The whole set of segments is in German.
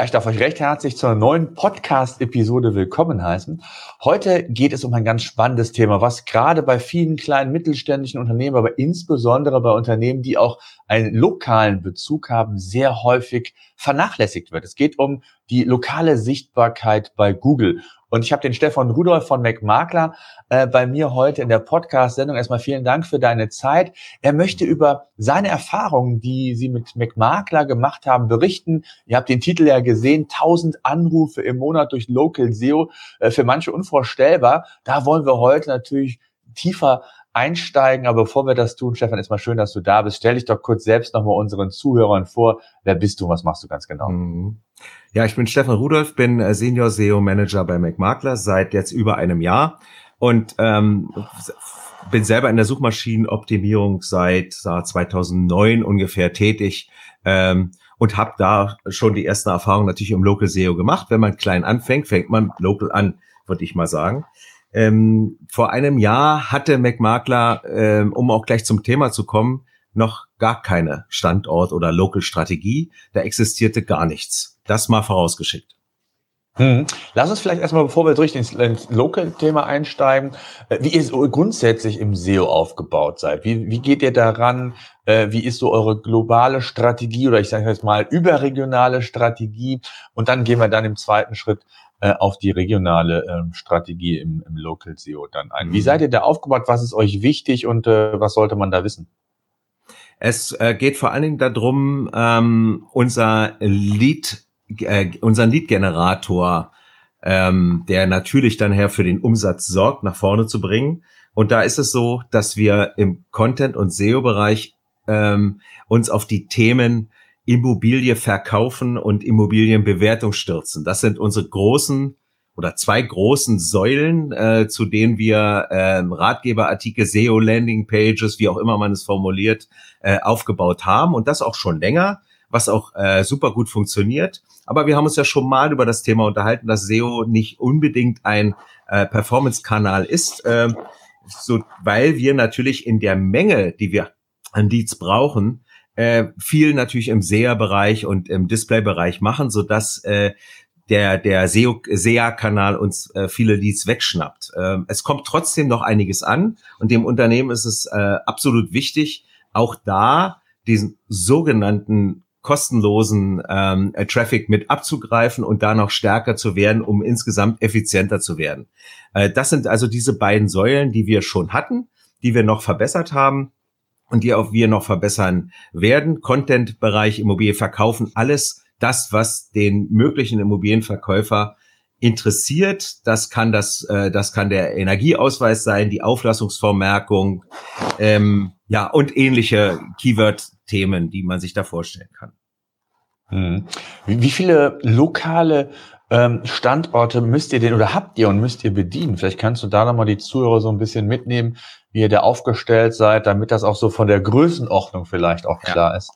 Ja, ich darf euch recht herzlich zur neuen Podcast-Episode willkommen heißen. Heute geht es um ein ganz spannendes Thema, was gerade bei vielen kleinen mittelständischen Unternehmen, aber insbesondere bei Unternehmen, die auch einen lokalen Bezug haben, sehr häufig vernachlässigt wird. Es geht um die lokale Sichtbarkeit bei Google. Und ich habe den Stefan Rudolf von McMakler äh, bei mir heute in der Podcast-Sendung. Erstmal vielen Dank für deine Zeit. Er möchte über seine Erfahrungen, die Sie mit McMakler gemacht haben, berichten. Ihr habt den Titel ja gesehen, 1000 Anrufe im Monat durch Local SEO. Äh, für manche unvorstellbar. Da wollen wir heute natürlich tiefer einsteigen. Aber bevor wir das tun, Stefan, ist mal schön, dass du da bist. Stell dich doch kurz selbst nochmal unseren Zuhörern vor. Wer bist du? Was machst du ganz genau? Mhm. Ja, ich bin Stefan Rudolf, bin äh, Senior SEO Manager bei McMakler seit jetzt über einem Jahr und ähm, bin selber in der Suchmaschinenoptimierung seit 2009 ungefähr tätig ähm, und habe da schon die ersten Erfahrungen natürlich im Local SEO gemacht. Wenn man klein anfängt, fängt man local an, würde ich mal sagen. Ähm, vor einem Jahr hatte McMakler, ähm, um auch gleich zum Thema zu kommen, noch gar keine Standort- oder Local-Strategie. Da existierte gar nichts. Das mal vorausgeschickt. Hm. Lass uns vielleicht erstmal, bevor wir durch ins, ins Local-Thema einsteigen, äh, wie ihr grundsätzlich im SEO aufgebaut seid. Wie, wie geht ihr daran? Äh, wie ist so eure globale Strategie oder ich sage jetzt mal überregionale Strategie? Und dann gehen wir dann im zweiten Schritt äh, auf die regionale ähm, Strategie im, im Local SEO dann ein. Wie mhm. seid ihr da aufgebaut? Was ist euch wichtig und äh, was sollte man da wissen? Es äh, geht vor allen Dingen darum, ähm, unser Lead, äh, unseren Lead-Generator, ähm, der natürlich dann her für den Umsatz sorgt, nach vorne zu bringen. Und da ist es so, dass wir im Content- und SEO-Bereich ähm, uns auf die Themen Immobilie verkaufen und Immobilienbewertung stürzen. Das sind unsere großen oder zwei großen Säulen, äh, zu denen wir äh, Ratgeberartikel, SEO, Landing Pages, wie auch immer man es formuliert, äh, aufgebaut haben und das auch schon länger, was auch äh, super gut funktioniert. Aber wir haben uns ja schon mal über das Thema unterhalten, dass SEO nicht unbedingt ein äh, Performance-Kanal ist, äh, so, weil wir natürlich in der Menge, die wir an Leads brauchen, äh, viel natürlich im SEA-Bereich und im Display-Bereich machen, so dass äh, der, der SEA-Kanal uns äh, viele Leads wegschnappt. Ähm, es kommt trotzdem noch einiges an und dem Unternehmen ist es äh, absolut wichtig, auch da diesen sogenannten kostenlosen ähm, äh, Traffic mit abzugreifen und da noch stärker zu werden, um insgesamt effizienter zu werden. Äh, das sind also diese beiden Säulen, die wir schon hatten, die wir noch verbessert haben und die auch wir noch verbessern werden. Content-Bereich, Immobilie verkaufen, alles das, was den möglichen Immobilienverkäufer interessiert. Das kann das, äh, das kann der Energieausweis sein, die Auflassungsvormerkung, ähm, ja und ähnliche Keyword-Themen, die man sich da vorstellen kann. Hm. Wie viele lokale ähm, Standorte müsst ihr denn oder habt ihr und müsst ihr bedienen? Vielleicht kannst du da nochmal die Zuhörer so ein bisschen mitnehmen, wie ihr da aufgestellt seid, damit das auch so von der Größenordnung vielleicht auch klar ja. ist.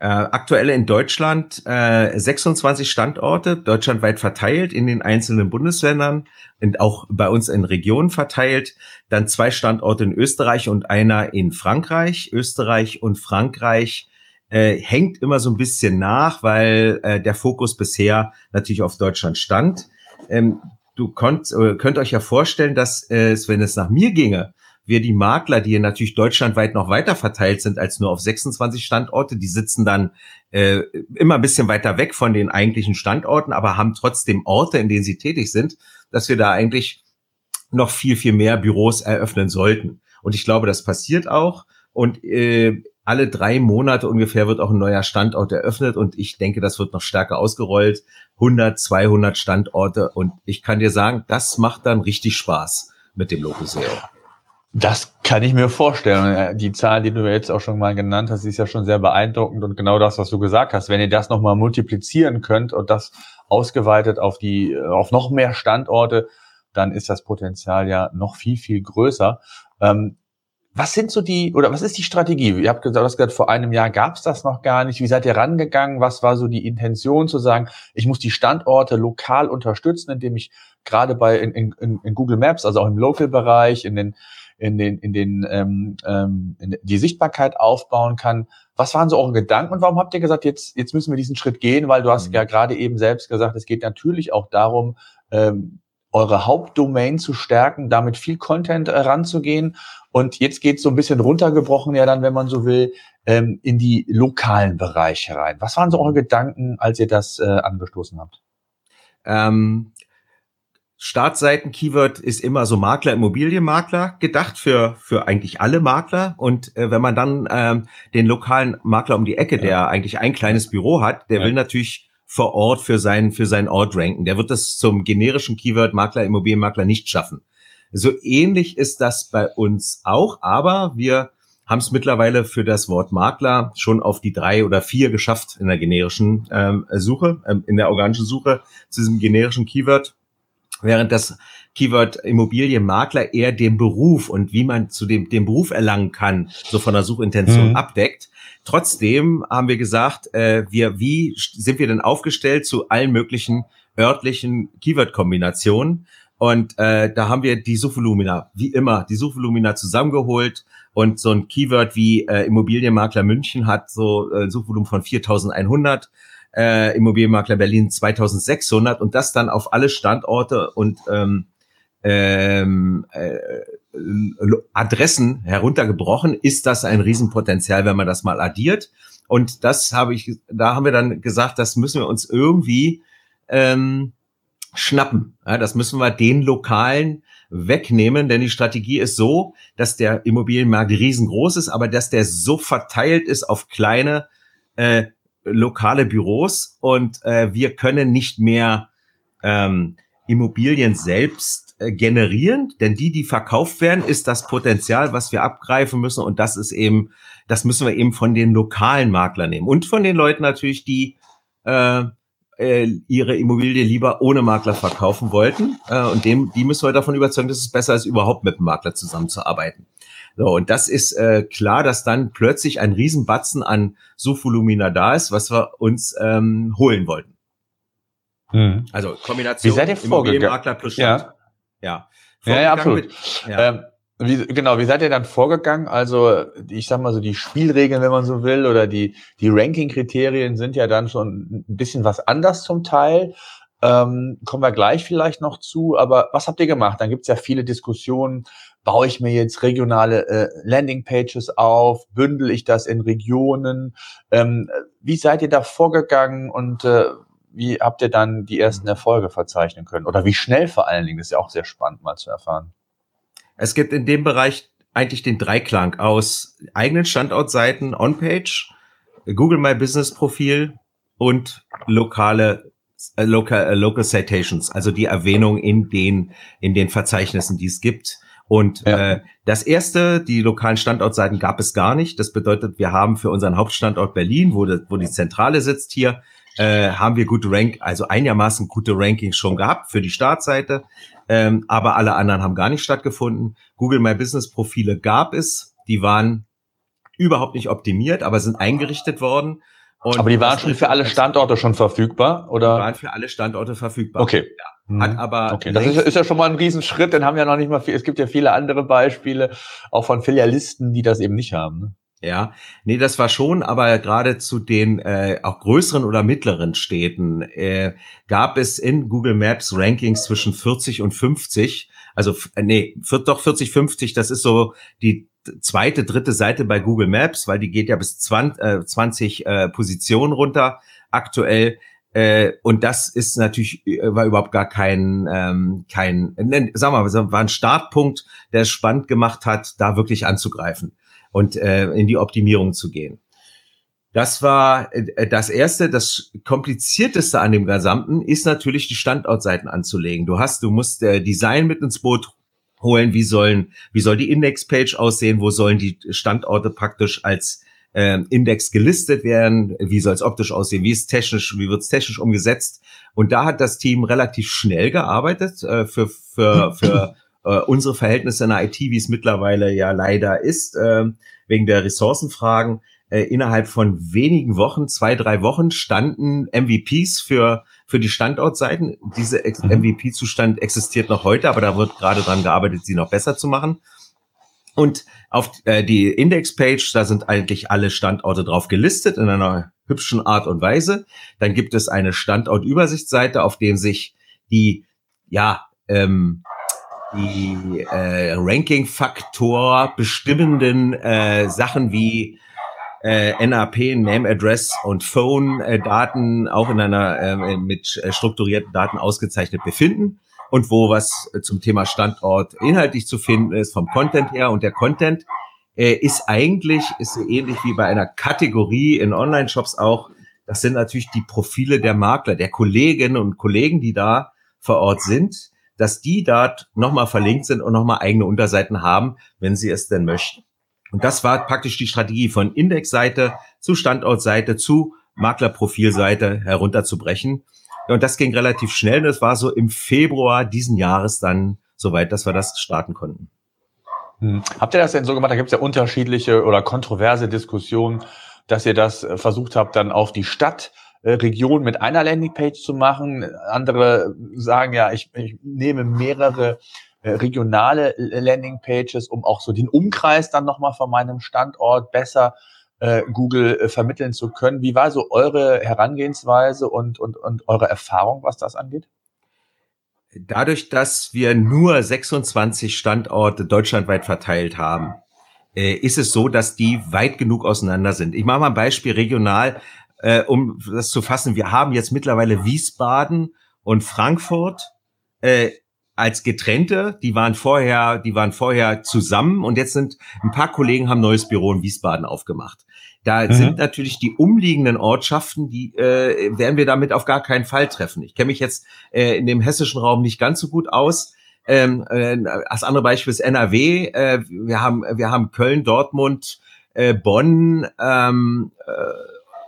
Äh, aktuell in Deutschland äh, 26 Standorte, deutschlandweit verteilt in den einzelnen Bundesländern und auch bei uns in Regionen verteilt. Dann zwei Standorte in Österreich und einer in Frankreich. Österreich und Frankreich äh, hängt immer so ein bisschen nach, weil äh, der Fokus bisher natürlich auf Deutschland stand. Ähm, du konnt, äh, könnt euch ja vorstellen, dass äh, es, wenn es nach mir ginge, wir die Makler, die natürlich deutschlandweit noch weiter verteilt sind als nur auf 26 Standorte, die sitzen dann äh, immer ein bisschen weiter weg von den eigentlichen Standorten, aber haben trotzdem Orte, in denen sie tätig sind, dass wir da eigentlich noch viel, viel mehr Büros eröffnen sollten. Und ich glaube, das passiert auch. Und äh, alle drei Monate ungefähr wird auch ein neuer Standort eröffnet und ich denke, das wird noch stärker ausgerollt. 100, 200 Standorte und ich kann dir sagen, das macht dann richtig Spaß mit dem Local SEO. Das kann ich mir vorstellen. Äh, die Zahl, die du jetzt auch schon mal genannt hast, ist ja schon sehr beeindruckend und genau das, was du gesagt hast. Wenn ihr das nochmal multiplizieren könnt und das ausgeweitet auf die, auf noch mehr Standorte, dann ist das Potenzial ja noch viel, viel größer. Ähm, was sind so die, oder was ist die Strategie? Ihr habt gesagt, gesagt vor einem Jahr gab es das noch gar nicht. Wie seid ihr rangegangen? Was war so die Intention zu sagen, ich muss die Standorte lokal unterstützen, indem ich gerade bei in, in, in Google Maps, also auch im Local-Bereich, in den in den, in den ähm, ähm, die Sichtbarkeit aufbauen kann. Was waren so eure Gedanken und warum habt ihr gesagt, jetzt, jetzt müssen wir diesen Schritt gehen? Weil du hast mhm. ja gerade eben selbst gesagt, es geht natürlich auch darum, ähm, eure Hauptdomain zu stärken, damit viel Content äh, ranzugehen. Und jetzt geht so ein bisschen runtergebrochen, ja dann, wenn man so will, ähm, in die lokalen Bereiche rein. Was waren so eure Gedanken, als ihr das äh, angestoßen habt? Ähm, Startseiten-Keyword ist immer so Makler, Immobilienmakler gedacht für, für eigentlich alle Makler. Und äh, wenn man dann ähm, den lokalen Makler um die Ecke, ja. der eigentlich ein kleines Büro hat, der ja. will natürlich vor Ort für seinen, für seinen Ort ranken. Der wird das zum generischen Keyword Makler, Immobilienmakler nicht schaffen. So ähnlich ist das bei uns auch, aber wir haben es mittlerweile für das Wort Makler schon auf die drei oder vier geschafft in der generischen ähm, Suche, ähm, in der organischen Suche zu diesem generischen Keyword während das Keyword Immobilienmakler eher den Beruf und wie man zu dem, dem Beruf erlangen kann, so von der Suchintention mhm. abdeckt. Trotzdem haben wir gesagt, äh, wir, wie sind wir denn aufgestellt zu allen möglichen örtlichen Keyword-Kombinationen? Und äh, da haben wir die Suchvolumina, wie immer, die Suchvolumina zusammengeholt und so ein Keyword wie äh, Immobilienmakler München hat so äh, Suchvolumen von 4100 äh, Immobilienmakler Berlin 2600 und das dann auf alle Standorte und ähm, ähm, äh, Adressen heruntergebrochen, ist das ein Riesenpotenzial, wenn man das mal addiert. Und das habe ich, da haben wir dann gesagt, das müssen wir uns irgendwie ähm, schnappen. Ja, das müssen wir den Lokalen wegnehmen, denn die Strategie ist so, dass der Immobilienmarkt riesengroß ist, aber dass der so verteilt ist auf kleine äh, lokale Büros und äh, wir können nicht mehr ähm, Immobilien selbst äh, generieren, denn die, die verkauft werden, ist das Potenzial, was wir abgreifen müssen und das ist eben, das müssen wir eben von den lokalen Maklern nehmen und von den Leuten natürlich, die äh, äh, ihre Immobilie lieber ohne Makler verkaufen wollten äh, und dem, die müssen wir davon überzeugen, dass es besser ist, überhaupt mit dem Makler zusammenzuarbeiten. So, und das ist äh, klar, dass dann plötzlich ein Riesenbatzen an Suchvolumina da ist, was wir uns ähm, holen wollten. Hm. Also Kombination Wie seid ihr vorgegangen? plus Stand. Ja. Ja, ja, ja absolut. Mit, ja. Ähm, wie, genau, wie seid ihr dann vorgegangen? Also, ich sag mal so, die Spielregeln, wenn man so will, oder die, die Ranking-Kriterien sind ja dann schon ein bisschen was anders zum Teil. Ähm, kommen wir gleich vielleicht noch zu. Aber was habt ihr gemacht? Dann gibt's ja viele Diskussionen baue ich mir jetzt regionale äh, Landingpages auf, bündel ich das in Regionen? Ähm, wie seid ihr da vorgegangen und äh, wie habt ihr dann die ersten mhm. Erfolge verzeichnen können? Oder wie schnell vor allen Dingen? Das ist ja auch sehr spannend mal zu erfahren. Es gibt in dem Bereich eigentlich den Dreiklang aus eigenen Standortseiten, On-Page, Google My Business Profil und lokale äh, local, äh, local Citations, also die Erwähnung in den in den Verzeichnissen, die es gibt. Und ja. äh, das erste, die lokalen Standortseiten gab es gar nicht. Das bedeutet, wir haben für unseren Hauptstandort Berlin, wo, de, wo die Zentrale sitzt hier, äh, haben wir gute Rank, also einigermaßen gute Rankings schon gehabt für die Startseite. Ähm, aber alle anderen haben gar nicht stattgefunden. Google My Business Profile gab es. Die waren überhaupt nicht optimiert, aber sind eingerichtet worden. Und aber die waren schon für alle Standorte schon verfügbar, oder? Die waren für alle Standorte verfügbar. Okay. Ja. Hat mhm. aber okay. Das ist, ist, ja schon mal ein Riesenschritt, den haben ja noch nicht mal viel. Es gibt ja viele andere Beispiele, auch von Filialisten, die das eben nicht haben. Ne? Ja, nee, das war schon, aber gerade zu den äh, auch größeren oder mittleren Städten äh, gab es in Google Maps Rankings zwischen 40 und 50. Also äh, nee, doch 40, 50, das ist so die zweite, dritte Seite bei Google Maps, weil die geht ja bis 20, äh, 20 äh, Positionen runter aktuell. Äh, und das ist natürlich, äh, war überhaupt gar kein, ähm, kein, sagen wir mal, war ein Startpunkt, der es spannend gemacht hat, da wirklich anzugreifen und äh, in die Optimierung zu gehen. Das war äh, das erste, das komplizierteste an dem Gesamten ist natürlich die Standortseiten anzulegen. Du hast, du musst äh, Design mit ins Boot holen, wie sollen, wie soll die Indexpage aussehen, wo sollen die Standorte praktisch als äh, Index gelistet werden, wie soll es optisch aussehen, wie ist technisch, wie wird es technisch umgesetzt. Und da hat das Team relativ schnell gearbeitet äh, für, für, für äh, unsere Verhältnisse in der IT, wie es mittlerweile ja leider ist, äh, wegen der Ressourcenfragen. Äh, innerhalb von wenigen Wochen, zwei, drei Wochen, standen MVPs für, für die Standortseiten. Diese MVP-Zustand mhm. existiert noch heute, aber da wird gerade dran gearbeitet, sie noch besser zu machen. Und auf äh, die Index-Page, da sind eigentlich alle Standorte drauf gelistet in einer hübschen Art und Weise. Dann gibt es eine Standortübersichtsseite, auf dem sich die, ja, ähm, die äh, Ranking-Faktor bestimmenden äh, Sachen wie äh, NAP, Name, Address und Phone-Daten äh, auch in einer äh, mit äh, strukturierten Daten ausgezeichnet befinden und wo was zum Thema Standort inhaltlich zu finden ist vom Content her. Und der Content äh, ist eigentlich, ist so ähnlich wie bei einer Kategorie in Online-Shops auch. Das sind natürlich die Profile der Makler, der Kolleginnen und Kollegen, die da vor Ort sind, dass die dort nochmal verlinkt sind und nochmal eigene Unterseiten haben, wenn sie es denn möchten. Und das war praktisch die Strategie von Indexseite zu Standortseite zu Maklerprofilseite herunterzubrechen. Und das ging relativ schnell. Und es war so im Februar diesen Jahres dann soweit, dass wir das starten konnten. Hm. Habt ihr das denn so gemacht? Da gibt es ja unterschiedliche oder kontroverse Diskussionen, dass ihr das äh, versucht habt, dann auf die Stadtregion mit einer Landingpage zu machen. Andere sagen ja, ich, ich nehme mehrere äh, regionale Landingpages, um auch so den Umkreis dann nochmal von meinem Standort besser äh, Google äh, vermitteln zu können. Wie war so eure Herangehensweise und, und, und eure Erfahrung, was das angeht? Dadurch, dass wir nur 26 Standorte deutschlandweit verteilt haben, äh, ist es so, dass die weit genug auseinander sind. Ich mache mal ein Beispiel regional, äh, um das zu fassen. Wir haben jetzt mittlerweile Wiesbaden und Frankfurt äh, als getrennte, die waren vorher, die waren vorher zusammen und jetzt sind ein paar Kollegen haben neues Büro in Wiesbaden aufgemacht. Da mhm. sind natürlich die umliegenden Ortschaften, die äh, werden wir damit auf gar keinen Fall treffen. Ich kenne mich jetzt äh, in dem hessischen Raum nicht ganz so gut aus. Ähm, äh, als andere Beispiel ist NRW. Äh, wir haben wir haben Köln, Dortmund, äh, Bonn. Ähm, äh,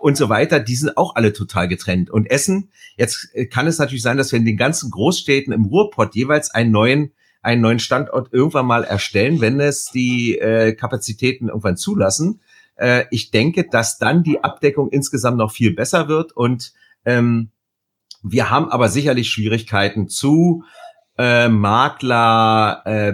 und so weiter, die sind auch alle total getrennt. Und Essen, jetzt kann es natürlich sein, dass wir in den ganzen Großstädten im Ruhrpott jeweils einen neuen einen neuen Standort irgendwann mal erstellen, wenn es die äh, Kapazitäten irgendwann zulassen. Äh, ich denke, dass dann die Abdeckung insgesamt noch viel besser wird und ähm, wir haben aber sicherlich Schwierigkeiten zu äh, Makler, äh,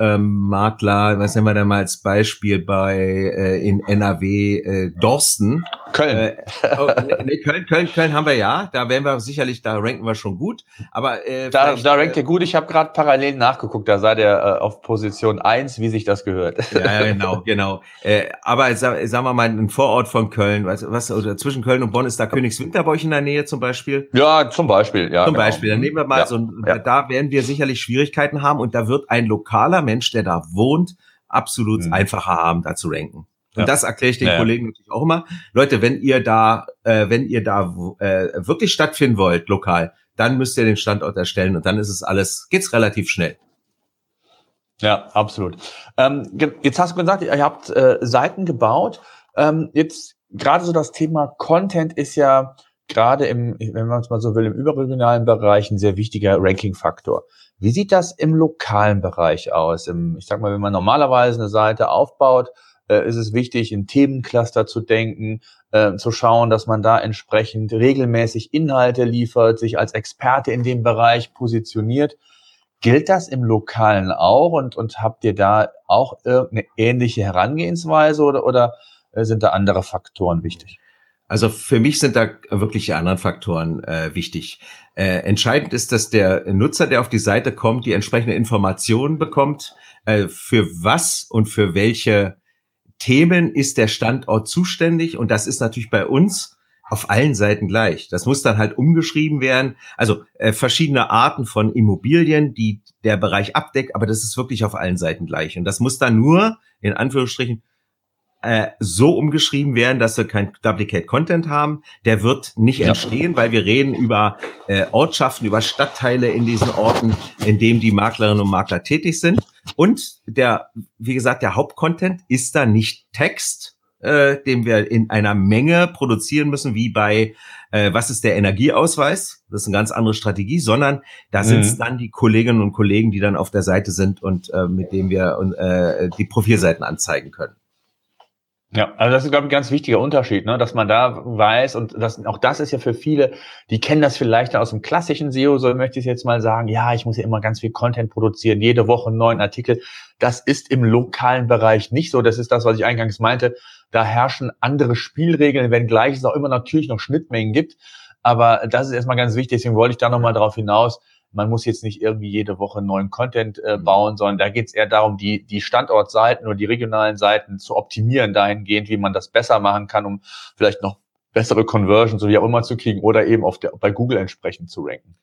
ähm, Makler, was nennen wir da mal als Beispiel bei äh, in NRW äh, Dorsten. Köln. Äh, oh, nee, Köln, Köln, Köln haben wir ja. Da werden wir sicherlich, da ranken wir schon gut. Aber äh, da, da rankt ihr gut. Ich habe gerade parallel nachgeguckt. Da sei der äh, auf Position eins, wie sich das gehört. Ja, genau, genau. Äh, aber sag, sagen wir mal, ein Vorort von Köln, was, was oder zwischen Köln und Bonn ist da Königswinter bei euch in der Nähe zum Beispiel? Ja, zum Beispiel. Ja, zum genau. Beispiel. Dann nehmen wir mal ja, so, ein, ja. da werden wir sicherlich Schwierigkeiten haben und da wird ein lokaler Mensch, der da wohnt, absolut mhm. einfacher haben, da zu ranken. Und ja. das erkläre ich den ja. Kollegen natürlich auch immer. Leute, wenn ihr da, äh, wenn ihr da äh, wirklich stattfinden wollt, lokal, dann müsst ihr den Standort erstellen und dann ist es alles, geht's relativ schnell. Ja, absolut. Ähm, jetzt hast du gesagt, ihr habt äh, Seiten gebaut. Ähm, jetzt gerade so das Thema Content ist ja gerade im, wenn man es mal so will, im überregionalen Bereich ein sehr wichtiger Ranking-Faktor. Wie sieht das im lokalen Bereich aus? Im, ich sag mal, wenn man normalerweise eine Seite aufbaut, äh, ist es wichtig, in Themencluster zu denken, äh, zu schauen, dass man da entsprechend regelmäßig Inhalte liefert, sich als Experte in dem Bereich positioniert. Gilt das im Lokalen auch und, und habt ihr da auch irgendeine ähnliche Herangehensweise oder, oder äh, sind da andere Faktoren wichtig? Also für mich sind da wirklich die anderen Faktoren äh, wichtig. Äh, entscheidend ist, dass der Nutzer, der auf die Seite kommt, die entsprechende Informationen bekommt, äh, für was und für welche Themen ist der Standort zuständig. Und das ist natürlich bei uns auf allen Seiten gleich. Das muss dann halt umgeschrieben werden. Also äh, verschiedene Arten von Immobilien, die der Bereich abdeckt, aber das ist wirklich auf allen Seiten gleich. Und das muss dann nur, in Anführungsstrichen, äh, so umgeschrieben werden, dass wir kein Duplicate Content haben. Der wird nicht entstehen, weil wir reden über äh, Ortschaften, über Stadtteile in diesen Orten, in dem die Maklerinnen und Makler tätig sind. Und der, wie gesagt, der Hauptcontent ist da nicht Text, äh, den wir in einer Menge produzieren müssen, wie bei äh, was ist der Energieausweis? Das ist eine ganz andere Strategie, sondern da mhm. dann die Kolleginnen und Kollegen, die dann auf der Seite sind und äh, mit denen wir äh, die Profilseiten anzeigen können. Ja, also das ist, glaube ich, ein ganz wichtiger Unterschied, ne? dass man da weiß, und das, auch das ist ja für viele, die kennen das vielleicht aus dem klassischen SEO, so möchte ich jetzt mal sagen, ja, ich muss ja immer ganz viel Content produzieren, jede Woche einen neuen Artikel. Das ist im lokalen Bereich nicht so. Das ist das, was ich eingangs meinte. Da herrschen andere Spielregeln, wenngleich es auch immer natürlich noch Schnittmengen gibt. Aber das ist erstmal ganz wichtig, deswegen wollte ich da nochmal drauf hinaus, man muss jetzt nicht irgendwie jede Woche neuen Content äh, mhm. bauen, sondern da geht es eher darum, die, die Standortseiten oder die regionalen Seiten zu optimieren dahingehend, wie man das besser machen kann, um vielleicht noch bessere Conversions, so wie auch immer zu kriegen oder eben auf der, bei Google entsprechend zu ranken.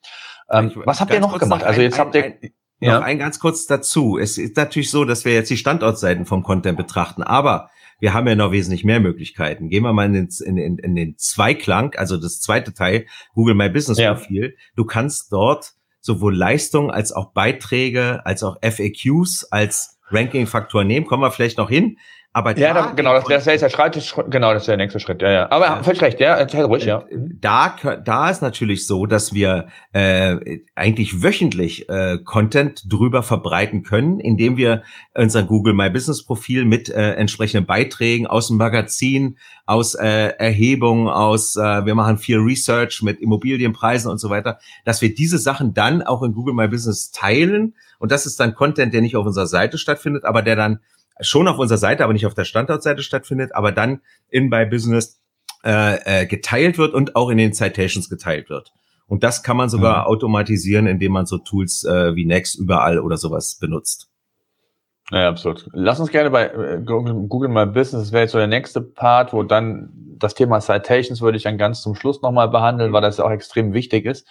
Ähm, was habt ihr noch gemacht? Noch also jetzt ein, habt ihr... Ein, ja. Noch ein ganz kurz dazu. Es ist natürlich so, dass wir jetzt die Standortseiten vom Content betrachten, aber wir haben ja noch wesentlich mehr Möglichkeiten. Gehen wir mal in den, in, in, in den Zweiklang, also das zweite Teil, Google My Business Profil. Ja. Du kannst dort sowohl Leistung als auch Beiträge, als auch FAQs als Ranking-Faktor nehmen. Kommen wir vielleicht noch hin. Aber ja, da, genau, das, das wäre jetzt der Schritt, genau, das wäre der nächste Schritt, ja, ja. Aber ja. völlig recht, ja, erzähl ruhig, ja. Äh, da, da ist natürlich so, dass wir äh, eigentlich wöchentlich äh, Content drüber verbreiten können, indem wir unser Google My Business Profil mit äh, entsprechenden Beiträgen aus dem Magazin, aus äh, Erhebungen, aus, äh, wir machen viel Research mit Immobilienpreisen und so weiter, dass wir diese Sachen dann auch in Google My Business teilen. Und das ist dann Content, der nicht auf unserer Seite stattfindet, aber der dann schon auf unserer Seite, aber nicht auf der Standortseite stattfindet, aber dann in bei Business äh, äh, geteilt wird und auch in den Citations geteilt wird. Und das kann man sogar mhm. automatisieren, indem man so Tools äh, wie Next überall oder sowas benutzt. Ja, absolut. Lass uns gerne bei äh, Google, My Business, das wäre jetzt so der nächste Part, wo dann das Thema Citations würde ich dann ganz zum Schluss nochmal behandeln, weil das ja auch extrem wichtig ist.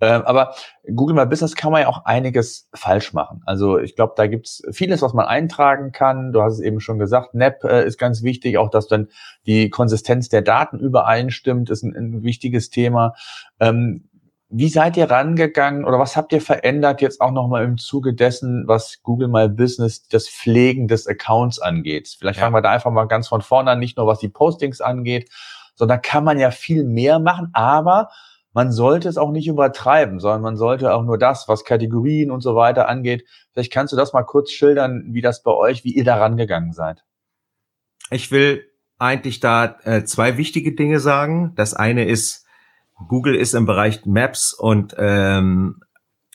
Ähm, aber Google My Business kann man ja auch einiges falsch machen. Also ich glaube, da gibt's vieles, was man eintragen kann. Du hast es eben schon gesagt, NAP äh, ist ganz wichtig, auch dass dann die Konsistenz der Daten übereinstimmt, ist ein, ein wichtiges Thema. Ähm, wie seid ihr rangegangen oder was habt ihr verändert jetzt auch nochmal im Zuge dessen, was Google My Business das Pflegen des Accounts angeht? Vielleicht ja. fangen wir da einfach mal ganz von vorne an, nicht nur was die Postings angeht, sondern kann man ja viel mehr machen, aber man sollte es auch nicht übertreiben, sondern man sollte auch nur das, was Kategorien und so weiter angeht. Vielleicht kannst du das mal kurz schildern, wie das bei euch, wie ihr da rangegangen seid. Ich will eigentlich da äh, zwei wichtige Dinge sagen. Das eine ist, Google ist im Bereich Maps und ähm,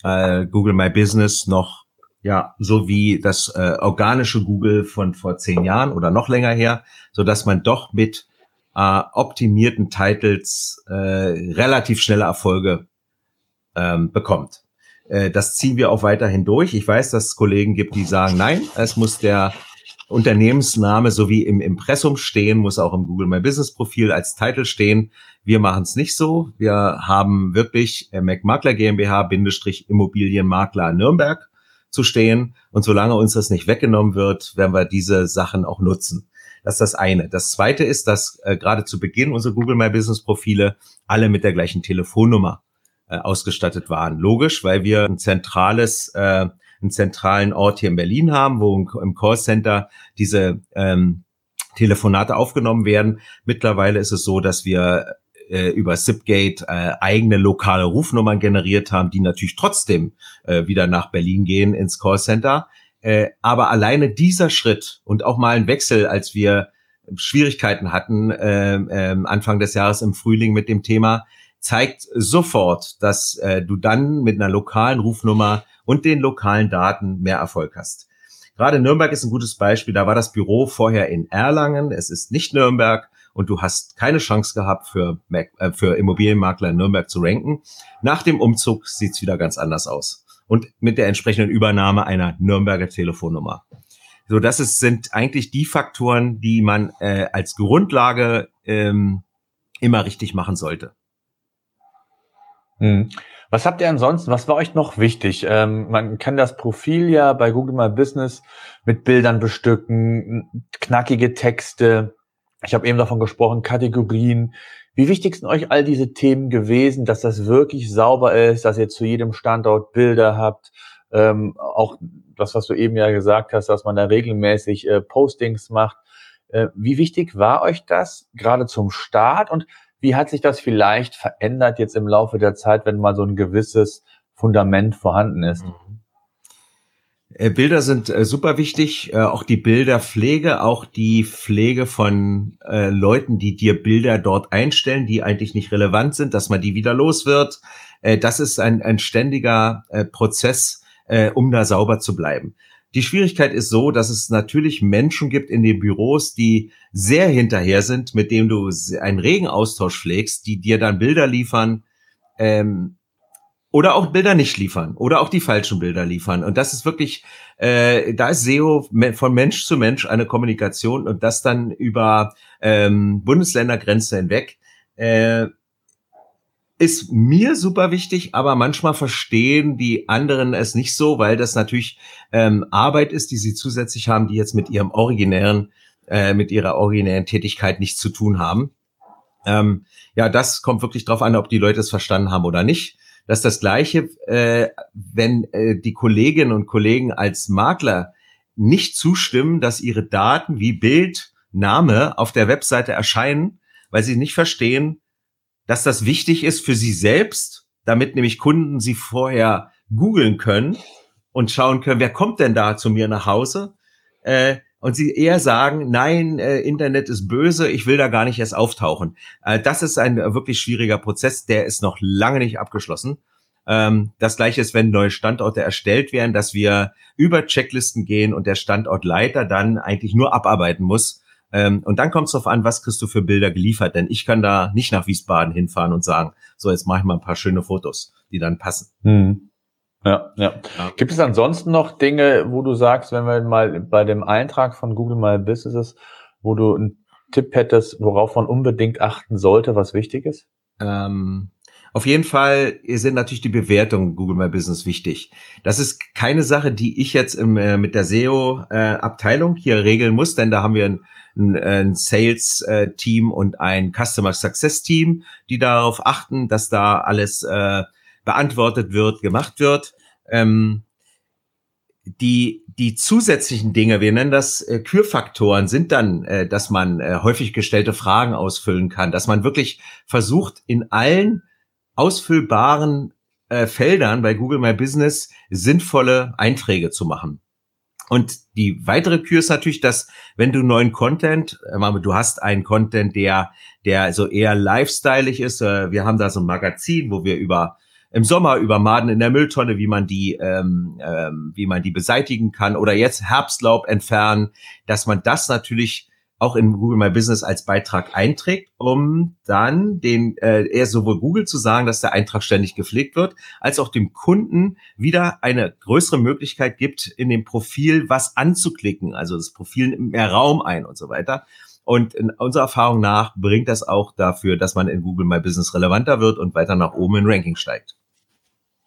äh, Google My Business noch ja so wie das äh, organische Google von vor zehn Jahren oder noch länger her, so dass man doch mit äh, optimierten Titles äh, relativ schnelle Erfolge ähm, bekommt. Äh, das ziehen wir auch weiterhin durch. Ich weiß, dass es Kollegen gibt, die sagen, nein, es muss der Unternehmensname sowie im Impressum stehen, muss auch im Google My Business Profil als Titel stehen. Wir machen es nicht so. Wir haben wirklich äh, MacMakler GmbH Bindestrich Immobilienmakler Nürnberg zu stehen. Und solange uns das nicht weggenommen wird, werden wir diese Sachen auch nutzen. Das ist das eine. Das zweite ist, dass äh, gerade zu Beginn unsere Google My Business Profile alle mit der gleichen Telefonnummer äh, ausgestattet waren. Logisch, weil wir ein zentrales äh, einen zentralen Ort hier in Berlin haben, wo im Callcenter diese ähm, Telefonate aufgenommen werden. Mittlerweile ist es so, dass wir äh, über Zipgate äh, eigene lokale Rufnummern generiert haben, die natürlich trotzdem äh, wieder nach Berlin gehen ins Callcenter. Äh, aber alleine dieser Schritt und auch mal ein Wechsel, als wir Schwierigkeiten hatten äh, äh, Anfang des Jahres im Frühling mit dem Thema, zeigt sofort, dass äh, du dann mit einer lokalen Rufnummer und den lokalen Daten mehr Erfolg hast. Gerade Nürnberg ist ein gutes Beispiel. Da war das Büro vorher in Erlangen. Es ist nicht Nürnberg und du hast keine Chance gehabt, für, Mac, äh, für Immobilienmakler in Nürnberg zu ranken. Nach dem Umzug sieht's wieder ganz anders aus. Und mit der entsprechenden Übernahme einer Nürnberger Telefonnummer. So, das ist, sind eigentlich die Faktoren, die man äh, als Grundlage ähm, immer richtig machen sollte. Hm. Was habt ihr ansonsten? Was war euch noch wichtig? Ähm, man kann das Profil ja bei Google My Business mit Bildern bestücken, knackige Texte. Ich habe eben davon gesprochen, Kategorien. Wie wichtig sind euch all diese Themen gewesen, dass das wirklich sauber ist, dass ihr zu jedem Standort Bilder habt? Ähm, auch das, was du eben ja gesagt hast, dass man da regelmäßig äh, Postings macht. Äh, wie wichtig war euch das gerade zum Start und wie hat sich das vielleicht verändert jetzt im Laufe der Zeit, wenn mal so ein gewisses Fundament vorhanden ist? Mhm. Äh, Bilder sind äh, super wichtig, äh, auch die Bilderpflege, auch die Pflege von äh, Leuten, die dir Bilder dort einstellen, die eigentlich nicht relevant sind, dass man die wieder los wird. Äh, das ist ein, ein ständiger äh, Prozess, um da sauber zu bleiben. Die Schwierigkeit ist so, dass es natürlich Menschen gibt in den Büros, die sehr hinterher sind, mit dem du einen regen Austausch pflegst, die dir dann Bilder liefern, ähm, oder auch Bilder nicht liefern oder auch die falschen Bilder liefern. Und das ist wirklich, äh, da ist SEO von Mensch zu Mensch eine Kommunikation und das dann über ähm, Bundesländergrenze hinweg. Äh, ist mir super wichtig, aber manchmal verstehen die anderen es nicht so, weil das natürlich ähm, Arbeit ist, die sie zusätzlich haben, die jetzt mit ihrem originären, äh, mit ihrer originären Tätigkeit nichts zu tun haben. Ähm, ja, das kommt wirklich drauf an, ob die Leute es verstanden haben oder nicht. Das ist das Gleiche, äh, wenn äh, die Kolleginnen und Kollegen als Makler nicht zustimmen, dass ihre Daten wie Bild, Name auf der Webseite erscheinen, weil sie nicht verstehen, dass das wichtig ist für sie selbst, damit nämlich Kunden sie vorher googeln können und schauen können, wer kommt denn da zu mir nach Hause? Äh, und sie eher sagen, nein, äh, Internet ist böse, ich will da gar nicht erst auftauchen. Äh, das ist ein wirklich schwieriger Prozess, der ist noch lange nicht abgeschlossen. Ähm, das gleiche ist, wenn neue Standorte erstellt werden, dass wir über Checklisten gehen und der Standortleiter dann eigentlich nur abarbeiten muss. Ähm, und dann kommt es darauf an, was kriegst du für Bilder geliefert, denn ich kann da nicht nach Wiesbaden hinfahren und sagen, so jetzt mache ich mal ein paar schöne Fotos, die dann passen. Hm. Ja, ja, ja. Gibt es ansonsten noch Dinge, wo du sagst, wenn wir mal bei dem Eintrag von Google My Businesses, wo du einen Tipp hättest, worauf man unbedingt achten sollte, was wichtig ist? Ähm, auf jeden Fall sind natürlich die Bewertungen Google My Business wichtig. Das ist keine Sache, die ich jetzt im, äh, mit der SEO-Abteilung äh, hier regeln muss, denn da haben wir ein, ein, ein Sales-Team und ein Customer Success-Team, die darauf achten, dass da alles äh, beantwortet wird, gemacht wird. Ähm, die, die zusätzlichen Dinge, wir nennen das äh, Kürfaktoren, sind dann, äh, dass man äh, häufig gestellte Fragen ausfüllen kann, dass man wirklich versucht, in allen ausfüllbaren äh, Feldern bei Google My Business sinnvolle Einträge zu machen. Und die weitere Kür ist natürlich, dass wenn du neuen Content, äh, du hast einen Content, der, der so eher lifestyleig ist, äh, wir haben da so ein Magazin, wo wir über im Sommer über Maden in der Mülltonne, wie man die, ähm, ähm, wie man die beseitigen kann oder jetzt Herbstlaub entfernen, dass man das natürlich auch in Google My Business als Beitrag einträgt, um dann den äh, eher sowohl Google zu sagen, dass der Eintrag ständig gepflegt wird, als auch dem Kunden wieder eine größere Möglichkeit gibt, in dem Profil was anzuklicken. Also das Profil nimmt mehr Raum ein und so weiter. Und in unserer Erfahrung nach bringt das auch dafür, dass man in Google My Business relevanter wird und weiter nach oben im Ranking steigt.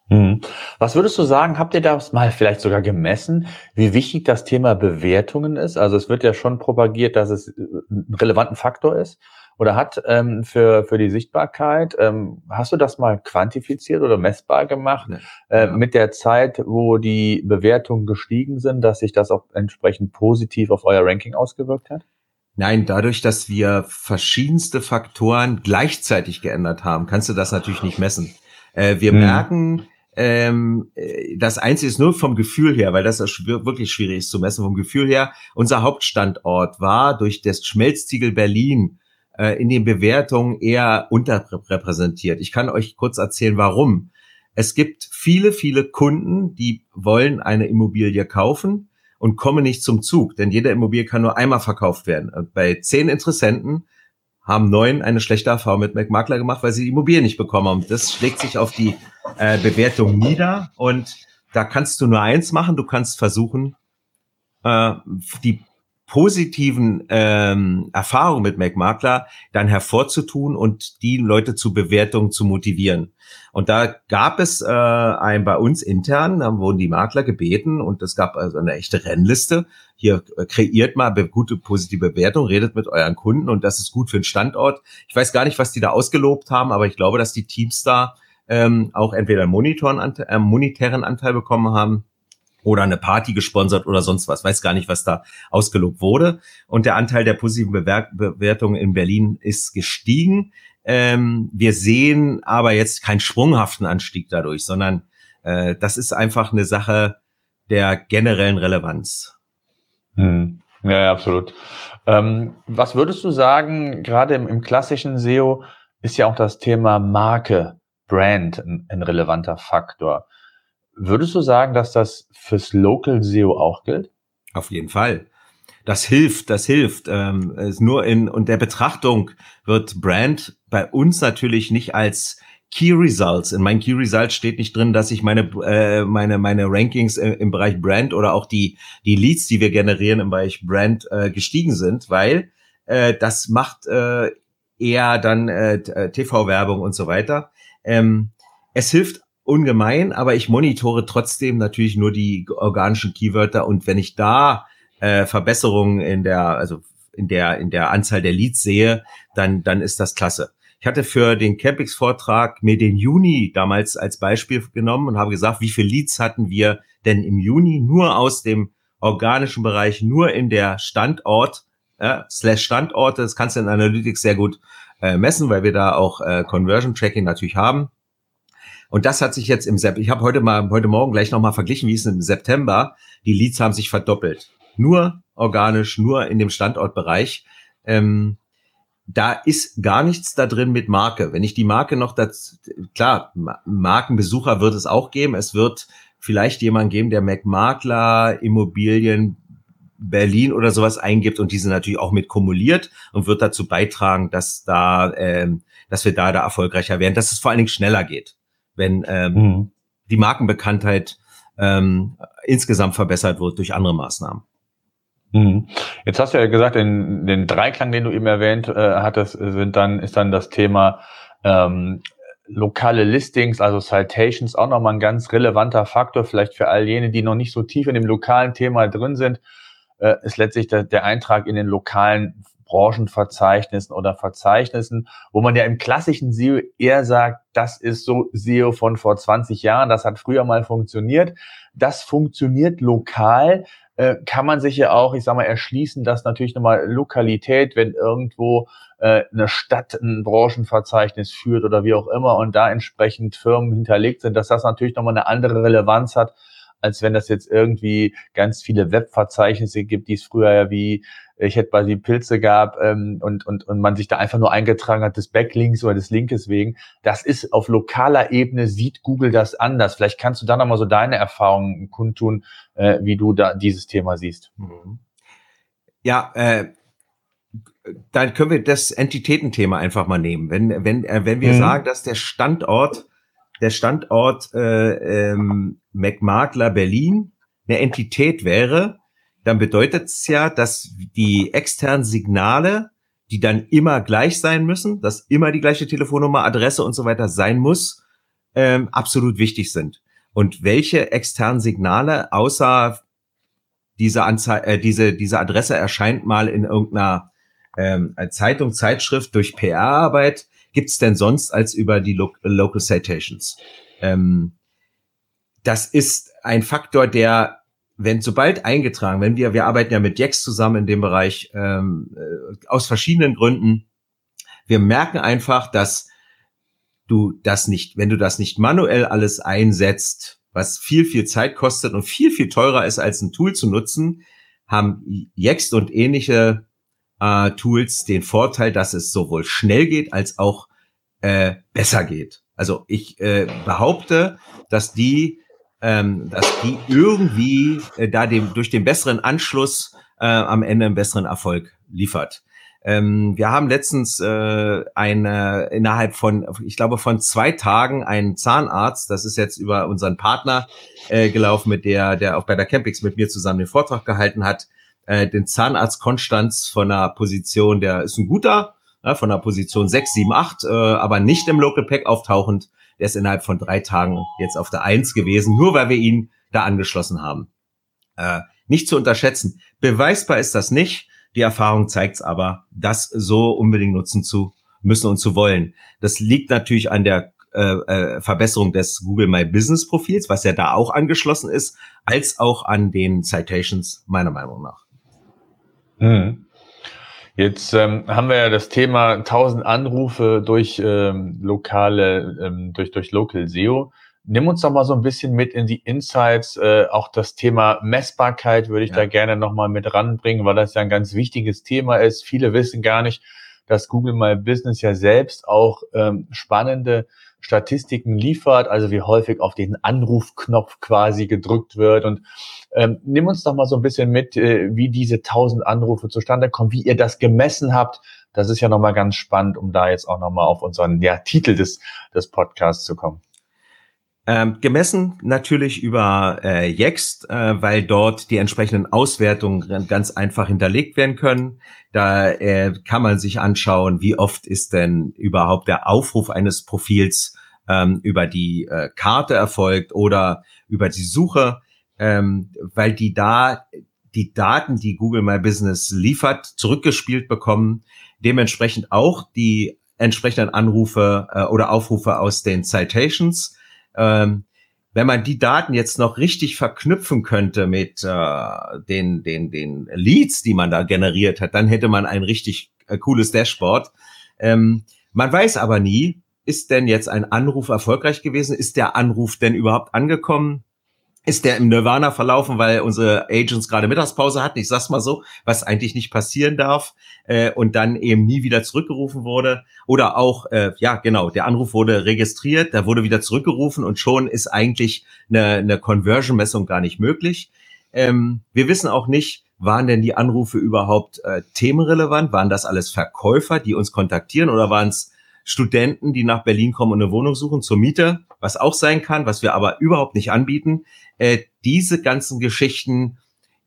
Mhm. Was würdest du sagen, habt ihr das mal vielleicht sogar gemessen, wie wichtig das Thema Bewertungen ist? Also es wird ja schon propagiert, dass es äh, ein relevanten Faktor ist oder hat ähm, für, für die Sichtbarkeit. Ähm, hast du das mal quantifiziert oder messbar gemacht ja. äh, mit der Zeit, wo die Bewertungen gestiegen sind, dass sich das auch entsprechend positiv auf euer Ranking ausgewirkt hat? Nein, dadurch, dass wir verschiedenste Faktoren gleichzeitig geändert haben, kannst du das natürlich nicht messen. Äh, wir hm. merken, ähm, äh, das Einzige ist nur vom Gefühl her, weil das wirklich schwierig ist zu messen, vom Gefühl her, unser Hauptstandort war durch das Schmelztiegel Berlin äh, in den Bewertungen eher unterrepräsentiert. Ich kann euch kurz erzählen, warum. Es gibt viele, viele Kunden, die wollen eine Immobilie kaufen und kommen nicht zum Zug, denn jede Immobilie kann nur einmal verkauft werden. Und bei zehn Interessenten haben neun eine schlechte Erfahrung mit McMakler gemacht, weil sie die Immobilie nicht bekommen haben. Das schlägt sich auf die äh, Bewertung nieder und da kannst du nur eins machen, du kannst versuchen, äh, die positiven ähm, Erfahrungen mit MacMakler dann hervorzutun und die Leute zu Bewertungen zu motivieren. Und da gab es äh, ein bei uns intern, da wurden die Makler gebeten und es gab also eine echte Rennliste. Hier äh, kreiert mal gute positive Bewertung, redet mit euren Kunden und das ist gut für den Standort. Ich weiß gar nicht, was die da ausgelobt haben, aber ich glaube, dass die Teams da ähm, auch entweder einen Monitoren, äh, monetären Anteil bekommen haben oder eine Party gesponsert oder sonst was. Weiß gar nicht, was da ausgelobt wurde. Und der Anteil der positiven Bewer Bewertungen in Berlin ist gestiegen. Ähm, wir sehen aber jetzt keinen sprunghaften Anstieg dadurch, sondern äh, das ist einfach eine Sache der generellen Relevanz. Hm. Ja, absolut. Ähm, was würdest du sagen, gerade im, im, klassischen SEO ist ja auch das Thema Marke, Brand ein, ein relevanter Faktor. Würdest du sagen, dass das fürs Local SEO auch gilt? Auf jeden Fall. Das hilft, das hilft. Ähm, ist nur in und der Betrachtung wird Brand bei uns natürlich nicht als Key Results. In meinen Key Results steht nicht drin, dass ich meine äh, meine meine Rankings äh, im Bereich Brand oder auch die die Leads, die wir generieren im Bereich Brand äh, gestiegen sind, weil äh, das macht äh, eher dann äh, TV-Werbung und so weiter. Ähm, es hilft ungemein, aber ich monitore trotzdem natürlich nur die organischen Keywörter und wenn ich da äh, Verbesserungen in der, also in der, in der Anzahl der Leads sehe, dann, dann ist das klasse. Ich hatte für den Campix-Vortrag mir den Juni damals als Beispiel genommen und habe gesagt, wie viele Leads hatten wir denn im Juni nur aus dem organischen Bereich, nur in der Standort, äh, slash Standorte. Das kannst du in Analytics sehr gut äh, messen, weil wir da auch äh, Conversion Tracking natürlich haben. Und das hat sich jetzt im September, ich habe heute mal, heute Morgen gleich nochmal verglichen, wie es im September, die Leads haben sich verdoppelt. Nur organisch, nur in dem Standortbereich. Ähm, da ist gar nichts da drin mit Marke. Wenn ich die Marke noch das, klar, Markenbesucher wird es auch geben. Es wird vielleicht jemand geben, der McMakler, Immobilien, Berlin oder sowas eingibt und diese natürlich auch mit kumuliert und wird dazu beitragen, dass da, ähm, dass wir da da erfolgreicher werden, dass es vor allen Dingen schneller geht wenn ähm, mhm. die Markenbekanntheit ähm, insgesamt verbessert wird durch andere Maßnahmen. Mhm. Jetzt hast du ja gesagt, in den Dreiklang, den du eben erwähnt äh, hattest, sind dann ist dann das Thema ähm, lokale Listings, also Citations, auch nochmal ein ganz relevanter Faktor, vielleicht für all jene, die noch nicht so tief in dem lokalen Thema drin sind, äh, ist letztlich der, der Eintrag in den lokalen Branchenverzeichnissen oder Verzeichnissen, wo man ja im klassischen SEO eher sagt, das ist so SEO von vor 20 Jahren, das hat früher mal funktioniert. Das funktioniert lokal, äh, kann man sich ja auch, ich sag mal, erschließen, dass natürlich nochmal Lokalität, wenn irgendwo äh, eine Stadt ein Branchenverzeichnis führt oder wie auch immer und da entsprechend Firmen hinterlegt sind, dass das natürlich nochmal eine andere Relevanz hat, als wenn das jetzt irgendwie ganz viele Webverzeichnisse gibt, die es früher ja wie ich hätte bei die Pilze gab ähm, und, und, und man sich da einfach nur eingetragen hat des Backlinks oder des Linkes wegen. Das ist auf lokaler Ebene, sieht Google das anders. Vielleicht kannst du da nochmal so deine Erfahrungen kundtun, äh, wie du da dieses Thema siehst. Mhm. Ja, äh, dann können wir das Entitätenthema einfach mal nehmen. Wenn, wenn, äh, wenn wir mhm. sagen, dass der Standort, der Standort äh, ähm, McMakler Berlin eine Entität wäre, dann bedeutet es ja, dass die externen Signale, die dann immer gleich sein müssen, dass immer die gleiche Telefonnummer, Adresse und so weiter sein muss, ähm, absolut wichtig sind. Und welche externen Signale außer diese, Anzei äh, diese, diese Adresse erscheint mal in irgendeiner ähm, Zeitung, Zeitschrift durch PR-Arbeit, gibt's denn sonst als über die Lo Local Citations? Ähm, das ist ein Faktor, der wenn sobald eingetragen, wenn wir, wir arbeiten ja mit Jex zusammen in dem Bereich ähm, äh, aus verschiedenen Gründen, wir merken einfach, dass du das nicht, wenn du das nicht manuell alles einsetzt, was viel, viel Zeit kostet und viel, viel teurer ist, als ein Tool zu nutzen, haben Jext und ähnliche äh, Tools den Vorteil, dass es sowohl schnell geht als auch äh, besser geht. Also ich äh, behaupte, dass die ähm, dass die irgendwie äh, da dem, durch den besseren Anschluss äh, am Ende einen besseren Erfolg liefert. Ähm, wir haben letztens äh, eine innerhalb von, ich glaube, von zwei Tagen einen Zahnarzt, das ist jetzt über unseren Partner äh, gelaufen, mit der, der auch bei der Campix mit mir zusammen den Vortrag gehalten hat, äh, den Zahnarzt Konstanz von einer Position, der ist ein guter, ja, von einer Position 6, 7, 8, äh, aber nicht im Local Pack auftauchend, der ist innerhalb von drei Tagen jetzt auf der Eins gewesen, nur weil wir ihn da angeschlossen haben. Äh, nicht zu unterschätzen. Beweisbar ist das nicht. Die Erfahrung zeigt es aber, das so unbedingt nutzen zu müssen und zu wollen. Das liegt natürlich an der äh, äh, Verbesserung des Google My Business Profils, was ja da auch angeschlossen ist, als auch an den Citations meiner Meinung nach. Mhm. Jetzt ähm, haben wir ja das Thema 1000 Anrufe durch ähm, lokale, ähm, durch, durch Local SEO. Nimm uns doch mal so ein bisschen mit in die Insights. Äh, auch das Thema Messbarkeit würde ich ja. da gerne nochmal mit ranbringen, weil das ja ein ganz wichtiges Thema ist. Viele wissen gar nicht, dass Google My Business ja selbst auch ähm, spannende Statistiken liefert, also wie häufig auf den Anrufknopf quasi gedrückt wird. Und ähm, nimm uns doch mal so ein bisschen mit, äh, wie diese 1000 Anrufe zustande kommen, wie ihr das gemessen habt. Das ist ja nochmal ganz spannend, um da jetzt auch nochmal auf unseren ja, Titel des, des Podcasts zu kommen. Ähm, gemessen natürlich über äh, Yext, äh, weil dort die entsprechenden Auswertungen ganz einfach hinterlegt werden können. Da äh, kann man sich anschauen, wie oft ist denn überhaupt der Aufruf eines Profils ähm, über die äh, Karte erfolgt oder über die Suche, ähm, weil die da die Daten, die Google My Business liefert, zurückgespielt bekommen, dementsprechend auch die entsprechenden Anrufe äh, oder Aufrufe aus den Citations ähm, wenn man die Daten jetzt noch richtig verknüpfen könnte mit äh, den, den, den Leads, die man da generiert hat, dann hätte man ein richtig äh, cooles Dashboard. Ähm, man weiß aber nie, ist denn jetzt ein Anruf erfolgreich gewesen? Ist der Anruf denn überhaupt angekommen? Ist der im Nirvana verlaufen, weil unsere Agents gerade Mittagspause hatten. Ich sag's mal so, was eigentlich nicht passieren darf äh, und dann eben nie wieder zurückgerufen wurde. Oder auch, äh, ja genau, der Anruf wurde registriert, da wurde wieder zurückgerufen und schon ist eigentlich eine, eine Conversion-Messung gar nicht möglich. Ähm, wir wissen auch nicht, waren denn die Anrufe überhaupt äh, themenrelevant? Waren das alles Verkäufer, die uns kontaktieren oder waren es Studenten, die nach Berlin kommen und eine Wohnung suchen zur Miete, was auch sein kann, was wir aber überhaupt nicht anbieten. Äh, diese ganzen Geschichten,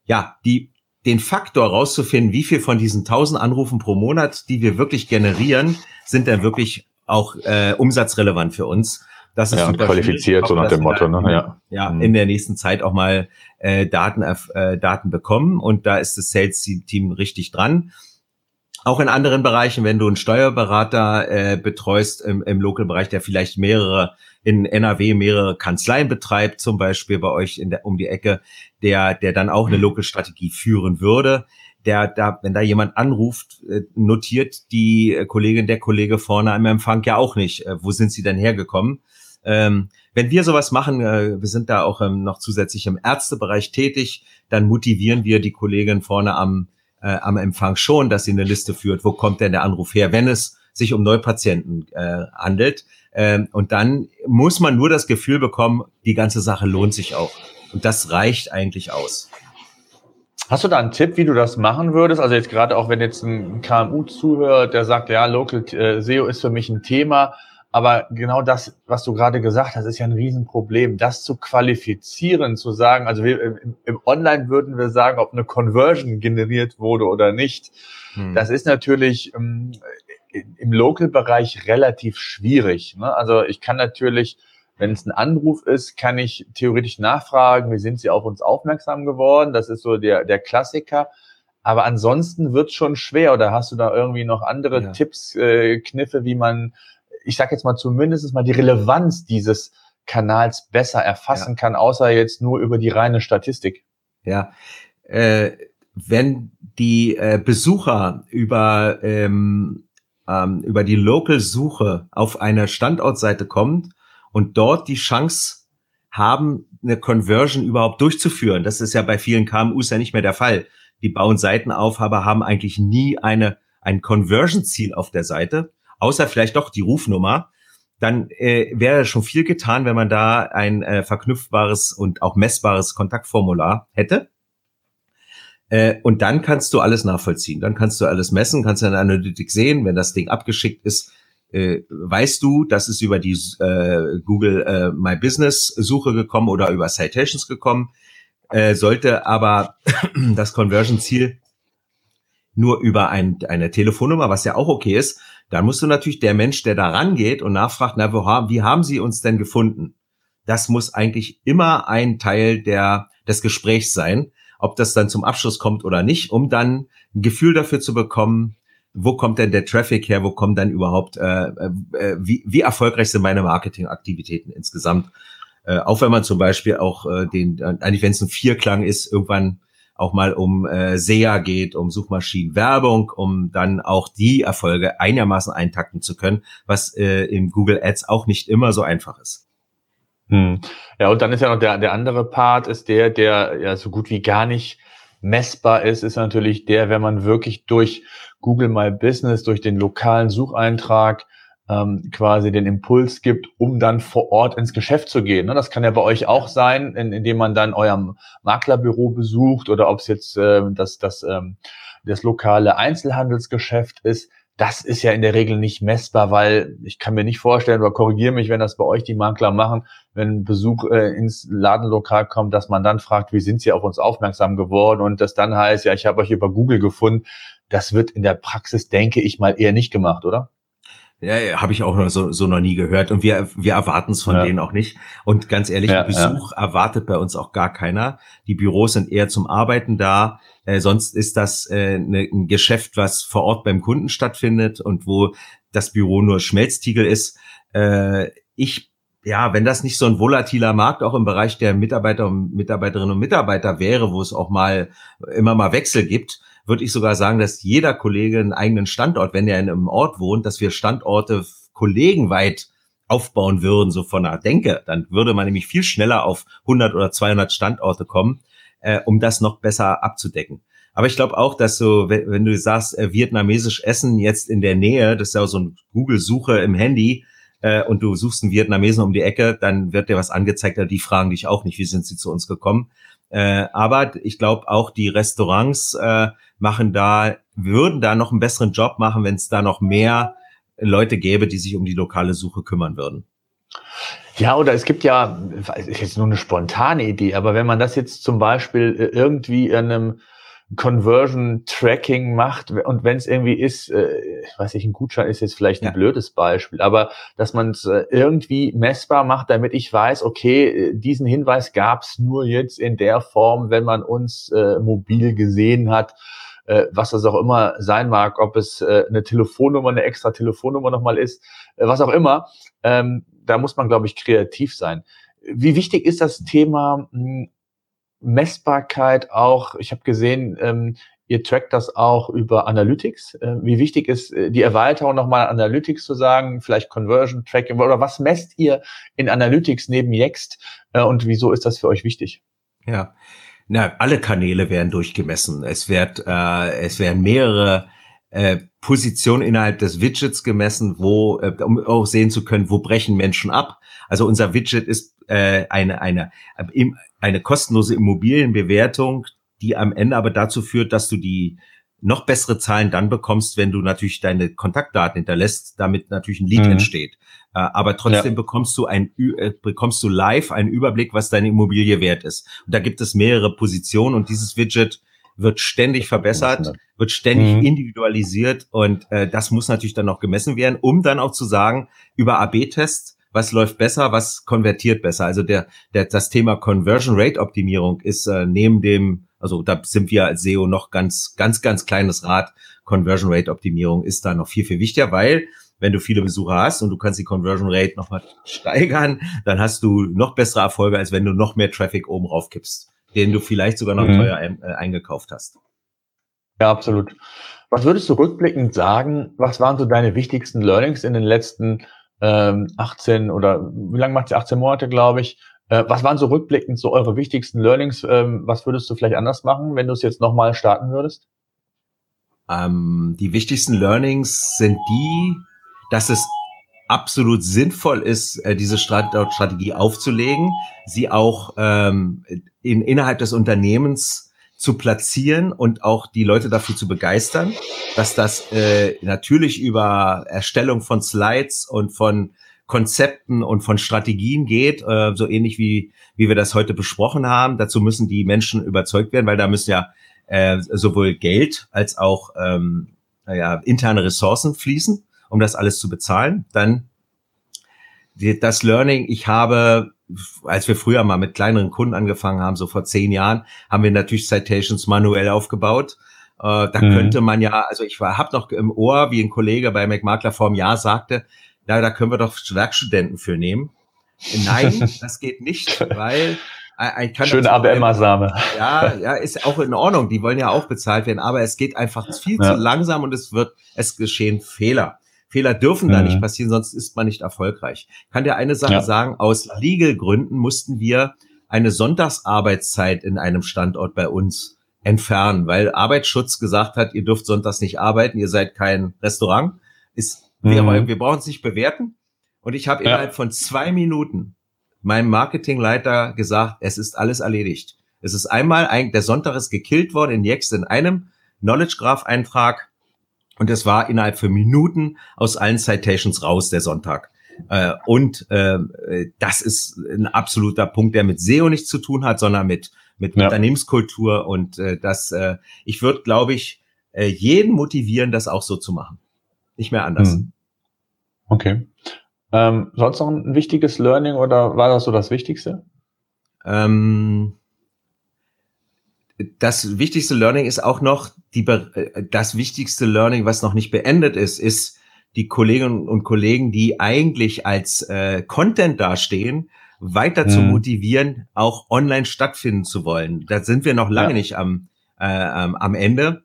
ja, die den Faktor rauszufinden, wie viel von diesen 1000 Anrufen pro Monat, die wir wirklich generieren, sind dann wirklich auch äh, umsatzrelevant für uns. Das ist ja, qualifiziert, so nach dem Motto. Ne? Ja, ja mhm. in der nächsten Zeit auch mal äh, Daten, äh, Daten bekommen und da ist das Sales-Team richtig dran. Auch in anderen Bereichen, wenn du einen Steuerberater äh, betreust im, im Local-Bereich, der vielleicht mehrere in NRW mehrere Kanzleien betreibt, zum Beispiel bei euch in der, um die Ecke, der, der dann auch eine mhm. Local-Strategie führen würde, der da, wenn da jemand anruft, äh, notiert die Kollegin, der Kollege vorne am Empfang ja auch nicht, äh, wo sind sie denn hergekommen? Ähm, wenn wir sowas machen, äh, wir sind da auch ähm, noch zusätzlich im Ärztebereich tätig, dann motivieren wir die Kollegin vorne am äh, am Empfang schon, dass sie eine Liste führt, wo kommt denn der Anruf her, wenn es sich um Neupatienten äh, handelt. Ähm, und dann muss man nur das Gefühl bekommen, die ganze Sache lohnt sich auch. Und das reicht eigentlich aus. Hast du da einen Tipp, wie du das machen würdest? Also jetzt gerade auch, wenn jetzt ein KMU zuhört, der sagt, ja, Local äh, SEO ist für mich ein Thema, aber genau das, was du gerade gesagt hast, ist ja ein Riesenproblem. Das zu qualifizieren, zu sagen, also wir, im, im Online würden wir sagen, ob eine Conversion generiert wurde oder nicht. Hm. Das ist natürlich ähm, im Local-Bereich relativ schwierig. Ne? Also ich kann natürlich, wenn es ein Anruf ist, kann ich theoretisch nachfragen, wie sind Sie auf uns aufmerksam geworden? Das ist so der, der Klassiker. Aber ansonsten wird schon schwer. Oder hast du da irgendwie noch andere ja. Tipps, äh, Kniffe, wie man ich sage jetzt mal zumindest mal die Relevanz dieses Kanals besser erfassen ja. kann, außer jetzt nur über die reine Statistik. Ja, äh, wenn die äh, Besucher über ähm, ähm, über die Local-Suche auf eine Standortseite kommt und dort die Chance haben, eine Conversion überhaupt durchzuführen. Das ist ja bei vielen KMUs ja nicht mehr der Fall. Die bauen Seiten auf, aber haben eigentlich nie eine ein Conversion-Ziel auf der Seite außer vielleicht doch die Rufnummer, dann äh, wäre schon viel getan, wenn man da ein äh, verknüpfbares und auch messbares Kontaktformular hätte. Äh, und dann kannst du alles nachvollziehen. Dann kannst du alles messen, kannst du in der Analytik sehen, wenn das Ding abgeschickt ist, äh, weißt du, das ist über die äh, Google äh, My Business Suche gekommen oder über Citations gekommen. Äh, sollte aber das Conversion Ziel nur über ein, eine Telefonnummer, was ja auch okay ist, dann musst du natürlich der Mensch, der da rangeht und nachfragt, na, wo haben, wie haben Sie uns denn gefunden? Das muss eigentlich immer ein Teil der, des Gesprächs sein, ob das dann zum Abschluss kommt oder nicht, um dann ein Gefühl dafür zu bekommen, wo kommt denn der Traffic her, wo kommt dann überhaupt, äh, äh, wie, wie erfolgreich sind meine Marketingaktivitäten insgesamt. Äh, auch wenn man zum Beispiel auch äh, den, eigentlich wenn es ein Vierklang ist, irgendwann auch mal um äh, SEA geht, um Suchmaschinenwerbung, um dann auch die Erfolge einigermaßen eintakten zu können, was äh, im Google Ads auch nicht immer so einfach ist. Hm. Ja, und dann ist ja noch der, der andere Part, ist der, der ja so gut wie gar nicht messbar ist, ist natürlich der, wenn man wirklich durch Google My Business, durch den lokalen Sucheintrag ähm, quasi den Impuls gibt, um dann vor Ort ins Geschäft zu gehen. Ne? Das kann ja bei euch auch sein, in, indem man dann euer Maklerbüro besucht oder ob es jetzt äh, das, das, ähm, das lokale Einzelhandelsgeschäft ist das ist ja in der Regel nicht messbar, weil ich kann mir nicht vorstellen oder korrigiere mich, wenn das bei euch die Makler machen, wenn Besuch äh, ins Ladenlokal kommt, dass man dann fragt, wie sind Sie auf uns aufmerksam geworden und das dann heißt, ja, ich habe euch über Google gefunden. Das wird in der Praxis, denke ich mal, eher nicht gemacht, oder? Ja, habe ich auch noch so, so noch nie gehört und wir, wir erwarten es von ja. denen auch nicht. Und ganz ehrlich, ja, Besuch ja. erwartet bei uns auch gar keiner. Die Büros sind eher zum Arbeiten da. Äh, sonst ist das äh, ne, ein Geschäft, was vor Ort beim Kunden stattfindet und wo das Büro nur Schmelztiegel ist. Äh, ich ja, wenn das nicht so ein volatiler Markt auch im Bereich der Mitarbeiter und Mitarbeiterinnen und Mitarbeiter wäre, wo es auch mal immer mal Wechsel gibt, würde ich sogar sagen, dass jeder Kollege einen eigenen Standort, wenn er in einem Ort wohnt, dass wir Standorte kollegenweit aufbauen würden, so von der Denke, dann würde man nämlich viel schneller auf 100 oder 200 Standorte kommen äh, um das noch besser abzudecken. Aber ich glaube auch, dass so, wenn du sagst, äh, vietnamesisch Essen jetzt in der Nähe, das ist ja so ein Google-Suche im Handy, äh, und du suchst einen Vietnamesen um die Ecke, dann wird dir was angezeigt, die fragen dich auch nicht, wie sind sie zu uns gekommen. Äh, aber ich glaube auch, die Restaurants äh, machen da, würden da noch einen besseren Job machen, wenn es da noch mehr Leute gäbe, die sich um die lokale Suche kümmern würden. Ja, oder es gibt ja, ist jetzt nur eine spontane Idee, aber wenn man das jetzt zum Beispiel äh, irgendwie in einem Conversion Tracking macht und wenn es irgendwie ist, äh, ich weiß nicht, ein Gutschein ist jetzt vielleicht ein ja. blödes Beispiel, aber dass man es äh, irgendwie messbar macht, damit ich weiß, okay, diesen Hinweis gab es nur jetzt in der Form, wenn man uns äh, mobil gesehen hat, äh, was das auch immer sein mag, ob es äh, eine Telefonnummer, eine extra Telefonnummer nochmal ist, äh, was auch immer. Ähm, da muss man, glaube ich, kreativ sein. Wie wichtig ist das Thema hm, Messbarkeit auch? Ich habe gesehen, ähm, ihr trackt das auch über Analytics. Äh, wie wichtig ist äh, die Erweiterung nochmal Analytics zu sagen, vielleicht Conversion Tracking oder was messt ihr in Analytics neben Yext äh, und wieso ist das für euch wichtig? Ja, na, alle Kanäle werden durchgemessen. Es wird, äh, es werden mehrere äh, Position innerhalb des Widgets gemessen, wo, äh, um auch sehen zu können, wo brechen Menschen ab. Also unser Widget ist äh, eine, eine, eine kostenlose Immobilienbewertung, die am Ende aber dazu führt, dass du die noch bessere Zahlen dann bekommst, wenn du natürlich deine Kontaktdaten hinterlässt, damit natürlich ein Lead mhm. entsteht. Äh, aber trotzdem ja. bekommst du ein äh, bekommst du live einen Überblick, was deine Immobilie wert ist. Und da gibt es mehrere Positionen und dieses Widget wird ständig verbessert, wird ständig mhm. individualisiert und äh, das muss natürlich dann noch gemessen werden, um dann auch zu sagen, über AB-Tests, was läuft besser, was konvertiert besser. Also der, der das Thema Conversion Rate Optimierung ist äh, neben dem, also da sind wir als SEO noch ganz, ganz, ganz kleines Rad. Conversion Rate Optimierung ist da noch viel, viel wichtiger, weil wenn du viele Besucher hast und du kannst die Conversion Rate nochmal steigern, dann hast du noch bessere Erfolge, als wenn du noch mehr Traffic oben rauf kippst den du vielleicht sogar noch mhm. teuer ein, äh, eingekauft hast. Ja, absolut. Was würdest du rückblickend sagen, was waren so deine wichtigsten Learnings in den letzten ähm, 18 oder wie lange macht es 18 Monate, glaube ich? Äh, was waren so rückblickend so eure wichtigsten Learnings? Ähm, was würdest du vielleicht anders machen, wenn du es jetzt nochmal starten würdest? Ähm, die wichtigsten Learnings sind die, dass es absolut sinnvoll ist, äh, diese Strategie aufzulegen, sie auch ähm, in, innerhalb des Unternehmens zu platzieren und auch die Leute dafür zu begeistern, dass das äh, natürlich über Erstellung von Slides und von Konzepten und von Strategien geht, äh, so ähnlich wie, wie wir das heute besprochen haben. Dazu müssen die Menschen überzeugt werden, weil da müssen ja äh, sowohl Geld als auch ähm, naja, interne Ressourcen fließen um das alles zu bezahlen. Dann das Learning, ich habe, als wir früher mal mit kleineren Kunden angefangen haben, so vor zehn Jahren, haben wir natürlich Citations manuell aufgebaut. Äh, da mhm. könnte man ja, also ich habe noch im Ohr, wie ein Kollege bei McMakler vor einem Jahr sagte, na, da können wir doch Werkstudenten für nehmen. Nein, das geht nicht, weil ein kann Schöne ABM-Maßnahme. Ja, ja, ist auch in Ordnung. Die wollen ja auch bezahlt werden, aber es geht einfach viel ja. zu langsam und es wird, es geschehen Fehler. Fehler dürfen mhm. da nicht passieren, sonst ist man nicht erfolgreich. kann dir eine Sache ja. sagen, aus Legal-Gründen mussten wir eine Sonntagsarbeitszeit in einem Standort bei uns entfernen, weil Arbeitsschutz gesagt hat, ihr dürft sonntags nicht arbeiten, ihr seid kein Restaurant. Ist, mhm. wir, wir brauchen es nicht bewerten. Und ich habe ja. innerhalb von zwei Minuten meinem Marketingleiter gesagt, es ist alles erledigt. Es ist einmal, ein, der Sonntag ist gekillt worden in Jext in einem Knowledge Graph Eintrag und es war innerhalb von Minuten aus allen Citations raus, der Sonntag. Äh, und äh, das ist ein absoluter Punkt, der mit SEO nichts zu tun hat, sondern mit mit ja. Unternehmenskultur und äh, das, äh, ich würde, glaube ich, äh, jeden motivieren, das auch so zu machen. Nicht mehr anders. Hm. Okay. Ähm, sonst noch ein wichtiges Learning oder war das so das Wichtigste? Ähm, das wichtigste Learning ist auch noch die, äh, das wichtigste Learning, was noch nicht beendet ist, ist die Kolleginnen und Kollegen, die eigentlich als äh, Content dastehen, weiter mhm. zu motivieren, auch online stattfinden zu wollen. Da sind wir noch lange ja. nicht am, äh, am Ende.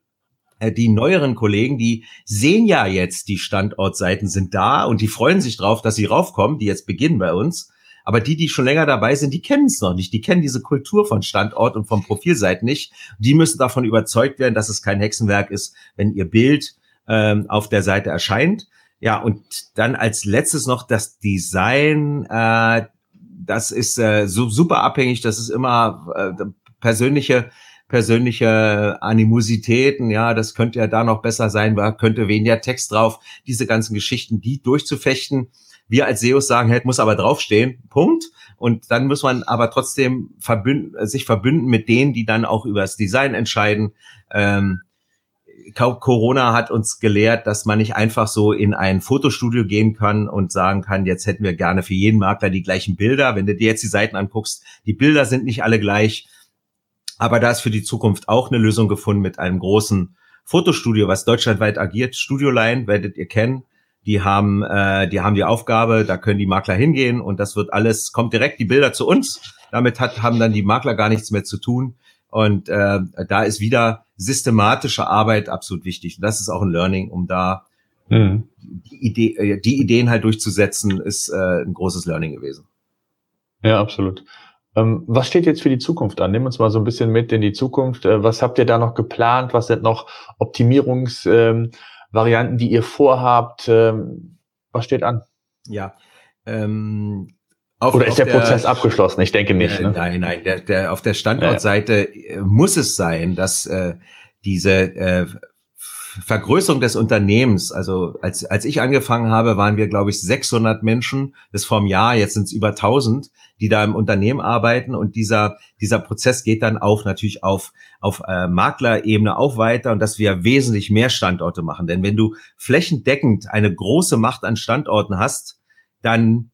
Äh, die neueren Kollegen, die sehen ja jetzt, die Standortseiten sind da und die freuen sich drauf, dass sie raufkommen, die jetzt beginnen bei uns. Aber die, die schon länger dabei sind, die kennen es noch nicht. Die kennen diese Kultur von Standort und vom Profilseiten nicht. Die müssen davon überzeugt werden, dass es kein Hexenwerk ist, wenn ihr Bild ähm, auf der Seite erscheint. Ja, und dann als letztes noch das Design. Äh, das ist äh, so super abhängig. Das ist immer äh, persönliche persönliche Animositäten, ja, das könnte ja da noch besser sein, da könnte weniger Text drauf, diese ganzen Geschichten, die durchzufechten. Wir als SEOs sagen, hey, muss aber draufstehen, Punkt. Und dann muss man aber trotzdem verbünden, sich verbünden mit denen, die dann auch über das Design entscheiden. Ähm, Corona hat uns gelehrt, dass man nicht einfach so in ein Fotostudio gehen kann und sagen kann, jetzt hätten wir gerne für jeden Makler die gleichen Bilder. Wenn du dir jetzt die Seiten anguckst, die Bilder sind nicht alle gleich. Aber da ist für die Zukunft auch eine Lösung gefunden mit einem großen Fotostudio, was deutschlandweit agiert. Studioline werdet ihr kennen. Die haben, äh, die haben die Aufgabe, da können die Makler hingehen und das wird alles, kommt direkt die Bilder zu uns. Damit hat, haben dann die Makler gar nichts mehr zu tun. Und äh, da ist wieder systematische Arbeit absolut wichtig. Und das ist auch ein Learning, um da mhm. die, Idee, äh, die Ideen halt durchzusetzen, ist äh, ein großes Learning gewesen. Ja, absolut. Ähm, was steht jetzt für die Zukunft an? Nimm uns mal so ein bisschen mit in die Zukunft. Äh, was habt ihr da noch geplant? Was sind noch Optimierungsvarianten, ähm, die ihr vorhabt? Ähm, was steht an? Ja, ähm, auf, Oder ist der, der, Prozess abgeschlossen? Ich denke nicht. Äh, ne? Nein, nein. Der, der, auf der Standortseite ja. Äh, muss es sein, dass äh, diese äh, Vergrößerung des Unternehmens, also als, als ich angefangen habe, waren wir, glaube ich, 600 Menschen bis vor einem Jahr, jetzt sind es über 1000, die da im Unternehmen arbeiten und dieser, dieser Prozess geht dann auch natürlich auf, auf äh, Maklerebene auch weiter und dass wir wesentlich mehr Standorte machen. Denn wenn du flächendeckend eine große Macht an Standorten hast, dann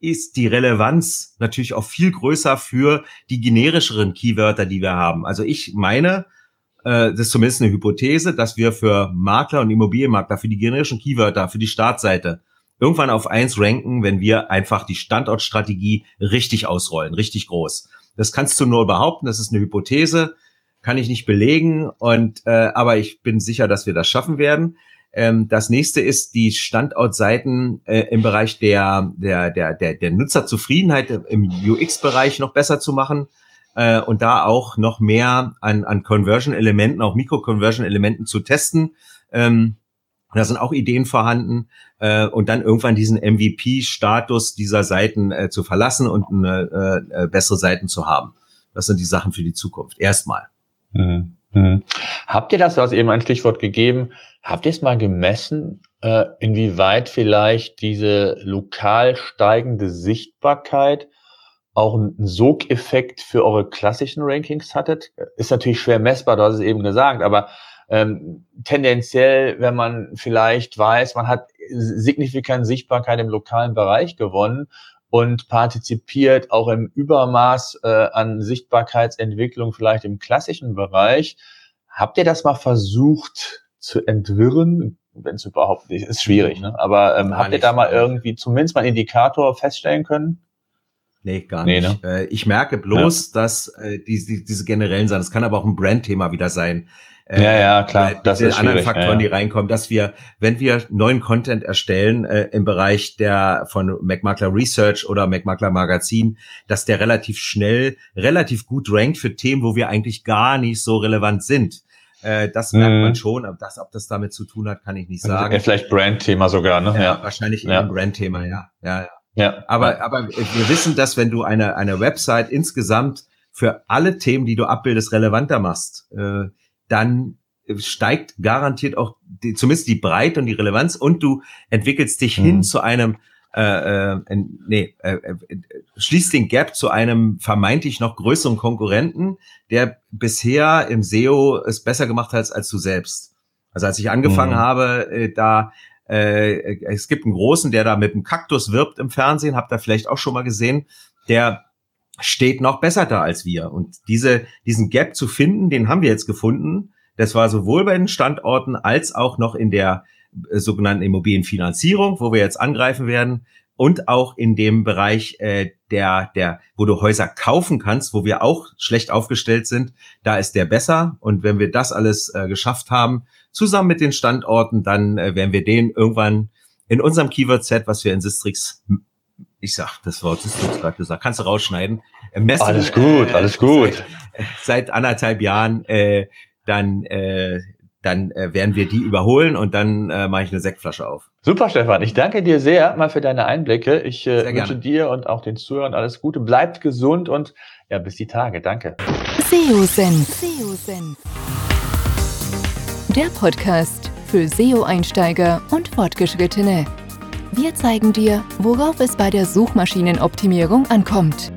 ist die Relevanz natürlich auch viel größer für die generischeren Keywörter, die wir haben. Also ich meine, äh, das ist zumindest eine Hypothese, dass wir für Makler und Immobilienmakler, für die generischen Keywörter, für die Startseite irgendwann auf eins ranken, wenn wir einfach die Standortstrategie richtig ausrollen, richtig groß. Das kannst du nur behaupten, das ist eine Hypothese, kann ich nicht belegen, und äh, aber ich bin sicher, dass wir das schaffen werden. Ähm, das nächste ist, die Standortseiten äh, im Bereich der, der, der, der, der Nutzerzufriedenheit im UX-Bereich noch besser zu machen äh, und da auch noch mehr an, an Conversion-Elementen, auch Mikro-Conversion-Elementen zu testen. Ähm, da sind auch Ideen vorhanden äh, und dann irgendwann diesen MVP-Status dieser Seiten äh, zu verlassen und eine, äh, äh, bessere Seiten zu haben. Das sind die Sachen für die Zukunft. Erstmal. Mhm. Mhm. Habt ihr das, du hast eben ein Stichwort gegeben, habt ihr es mal gemessen, äh, inwieweit vielleicht diese lokal steigende Sichtbarkeit auch einen Sogeffekt für eure klassischen Rankings hattet? Ist natürlich schwer messbar, du hast es eben gesagt, aber ähm, tendenziell, wenn man vielleicht weiß, man hat signifikant Sichtbarkeit im lokalen Bereich gewonnen und partizipiert auch im Übermaß äh, an Sichtbarkeitsentwicklung vielleicht im klassischen Bereich, Habt ihr das mal versucht zu entwirren? Wenn es überhaupt nicht ist, schwierig, ne? Aber ähm, habt ihr da mal irgendwie zumindest mal einen Indikator feststellen können? Nee, gar nee, nicht. Ne? Äh, ich merke bloß, ja. dass äh, die, diese generellen Sachen, das kann aber auch ein Brandthema wieder sein. Äh, ja, ja, klar. Das sind anderen Faktoren, ja. die reinkommen, dass wir, wenn wir neuen Content erstellen äh, im Bereich der von MacMakler Research oder MacMakler Magazin, dass der relativ schnell, relativ gut rankt für Themen, wo wir eigentlich gar nicht so relevant sind. Äh, das merkt man mhm. schon, aber das, ob das damit zu tun hat, kann ich nicht sagen. Ja, vielleicht Brandthema sogar, ne? Ja, ja. wahrscheinlich eher ein Brandthema, ja. Ja, ja. Ja. Aber, aber wir wissen, dass wenn du eine, eine Website insgesamt für alle Themen, die du abbildest, relevanter machst, äh, dann steigt garantiert auch die, zumindest die Breite und die Relevanz und du entwickelst dich mhm. hin zu einem äh, äh, nee, äh, äh, schließt den Gap zu einem vermeintlich noch größeren Konkurrenten, der bisher im SEO es besser gemacht hat als du selbst. Also als ich angefangen mhm. habe, äh, da äh, es gibt einen großen, der da mit einem Kaktus wirbt im Fernsehen, habt ihr vielleicht auch schon mal gesehen, der steht noch besser da als wir. Und diese, diesen Gap zu finden, den haben wir jetzt gefunden. Das war sowohl bei den Standorten als auch noch in der äh, sogenannten Immobilienfinanzierung, wo wir jetzt angreifen werden, und auch in dem Bereich äh, der, der, wo du Häuser kaufen kannst, wo wir auch schlecht aufgestellt sind, da ist der besser. Und wenn wir das alles äh, geschafft haben, zusammen mit den Standorten, dann äh, werden wir den irgendwann in unserem Keyword-Set, was wir in Sistrix, ich sag das Wort Sistrix gerade gesagt, kannst du rausschneiden. Äh, messen, alles gut, äh, alles gut. Seit, seit anderthalb Jahren äh, dann äh, dann äh, werden wir die überholen und dann äh, mache ich eine Sektflasche auf. Super, Stefan. Ich danke dir sehr mal für deine Einblicke. Ich äh, wünsche dir und auch den Zuhörern alles Gute. Bleibt gesund und ja, bis die Tage. Danke. SEO-Senf. Der Podcast für SEO-Einsteiger und Fortgeschrittene. Wir zeigen dir, worauf es bei der Suchmaschinenoptimierung ankommt.